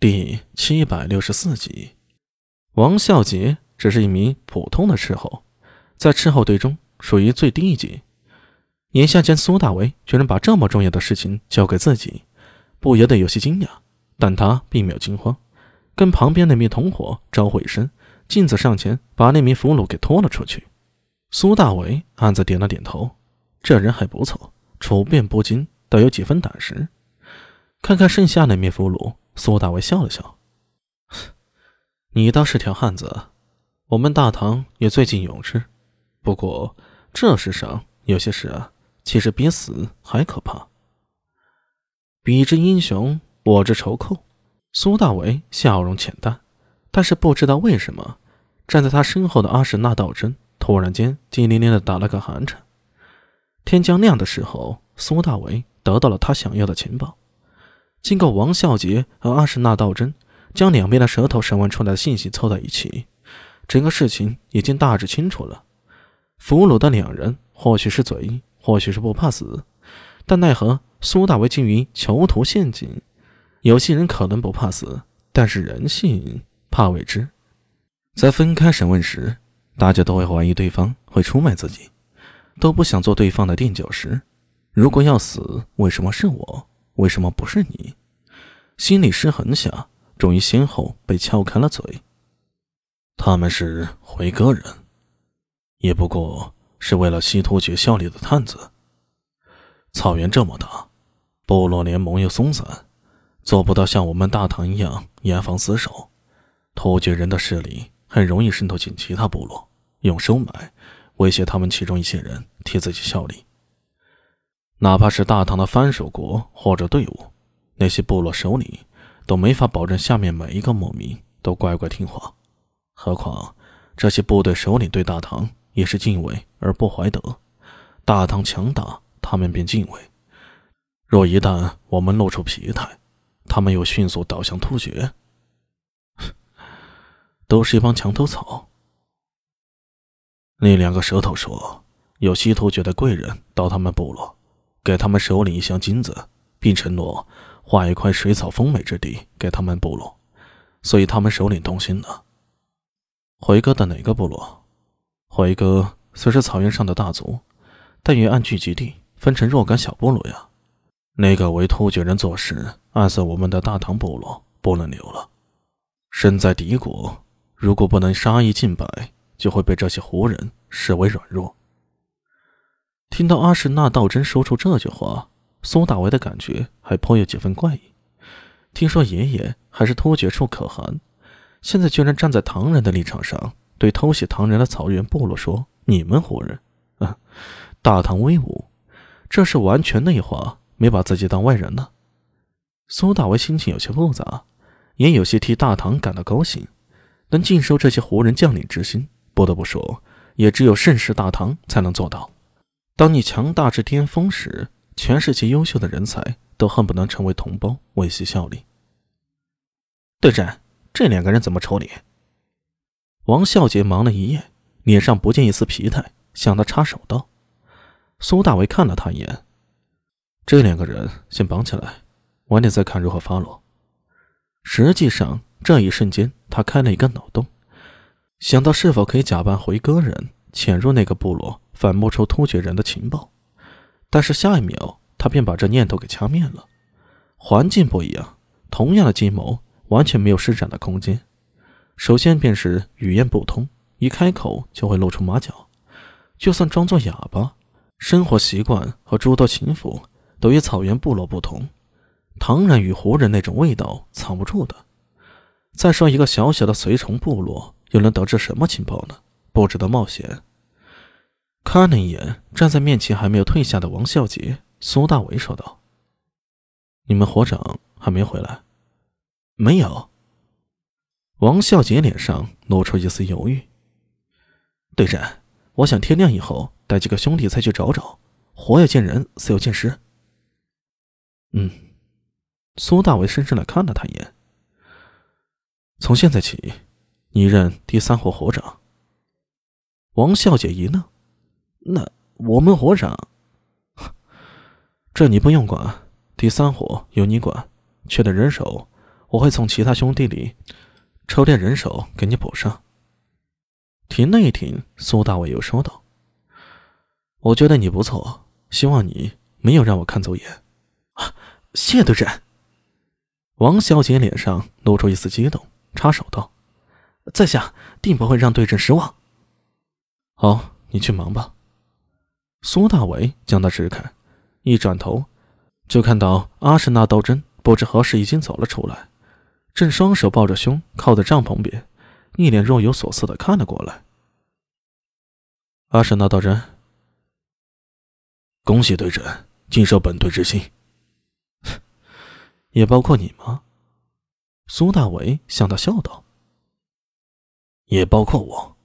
第七百六十四集，王孝杰只是一名普通的斥候，在斥候队中属于最低一级。眼下见苏大为居然把这么重要的事情交给自己，不由得有些惊讶。但他并没有惊慌，跟旁边那名同伙招呼一声，径自上前把那名俘虏给拖了出去。苏大为暗自点了点头，这人还不错，处变不惊，倒有几分胆识。看看剩下那名俘虏。苏大为笑了笑：“你倒是条汉子，我们大唐也最近勇士。不过这世上有些事啊，其实比死还可怕。彼之英雄，我之仇寇。”苏大为笑容浅淡，但是不知道为什么，站在他身后的阿史那道真突然间激灵灵的打了个寒颤。天将亮的时候，苏大为得到了他想要的情报。经过王孝杰和阿什纳道真将两边的舌头审问出来的信息凑在一起，整个事情已经大致清楚了。俘虏的两人或许是嘴硬，或许是不怕死，但奈何苏大为精于囚徒陷阱。有些人可能不怕死，但是人性怕未知。在分开审问时，大家都会怀疑对方会出卖自己，都不想做对方的垫脚石。如果要死，为什么是我？为什么不是你？心理失衡下，终于先后被撬开了嘴。他们是回歌人，也不过是为了西突厥效力的探子。草原这么大，部落联盟又松散，做不到像我们大唐一样严防死守。突厥人的势力很容易渗透进其他部落，用收买威胁他们其中一些人替自己效力。哪怕是大唐的藩属国或者队伍，那些部落首领都没法保证下面每一个牧民都乖乖听话。何况这些部队首领对大唐也是敬畏而不怀德，大唐强大，他们便敬畏。若一旦我们露出疲态，他们又迅速倒向突厥，都是一帮墙头草。那两个舌头说，有西突厥的贵人到他们部落。给他们首领一箱金子，并承诺划一块水草丰美之地给他们部落，所以他们首领动心了。回哥的哪个部落？回哥虽是草原上的大族，但也按聚集地分成若干小部落呀。那个为突厥人做事，暗算我们的大唐部落不能留了。身在敌国，如果不能杀一儆百，就会被这些胡人视为软弱。听到阿什纳道真说出这句话，苏大为的感觉还颇有几分怪异。听说爷爷还是突厥处可汗，现在居然站在唐人的立场上，对偷袭唐人的草原部落说：“你们胡人，啊，大唐威武，这是完全内化，没把自己当外人呢。”苏大为心情有些复杂，也有些替大唐感到高兴，能尽收这些胡人将领之心，不得不说，也只有盛世大唐才能做到。当你强大至巅峰时，全世界优秀的人才都恨不能成为同胞，为其效力。对战，这两个人怎么处理？王孝杰忙了一夜，脸上不见一丝疲态，向他插手道：“苏大为看了他一眼，这两个人先绑起来，晚点再看如何发落。”实际上，这一瞬间，他开了一个脑洞，想到是否可以假扮回歌人，潜入那个部落。反摸出突厥人的情报，但是下一秒他便把这念头给掐灭了。环境不一样，同样的计谋完全没有施展的空间。首先便是语言不通，一开口就会露出马脚。就算装作哑巴，生活习惯和诸多情妇都与草原部落不同，唐人与胡人那种味道藏不住的。再说一个小小的随从部落，又能得知什么情报呢？不值得冒险。看了一眼站在面前还没有退下的王孝杰，苏大伟说道：“你们火长还没回来？”“没有。”王孝杰脸上露出一丝犹豫。“队长，我想天亮以后带几个兄弟再去找找，活要见人，死要见尸。”“嗯。”苏大伟深深的看了他一眼。“从现在起，你任第三伙火长。”王孝杰一愣。那我们火长，这你不用管。第三火由你管，缺的人手，我会从其他兄弟里抽点人手给你补上。停了一停，苏大伟又说道：“我觉得你不错，希望你没有让我看走眼。”啊，谢队长。王小姐脸上露出一丝激动，插手道：“在下定不会让队长失望。”好，你去忙吧。苏大伟将他支开，一转头，就看到阿什纳道真不知何时已经走了出来，正双手抱着胸靠在帐篷边。一脸若有所思的看了过来。阿什纳道真，恭喜队长，尽收本队之心。也包括你吗？苏大伟向他笑道。也包括我。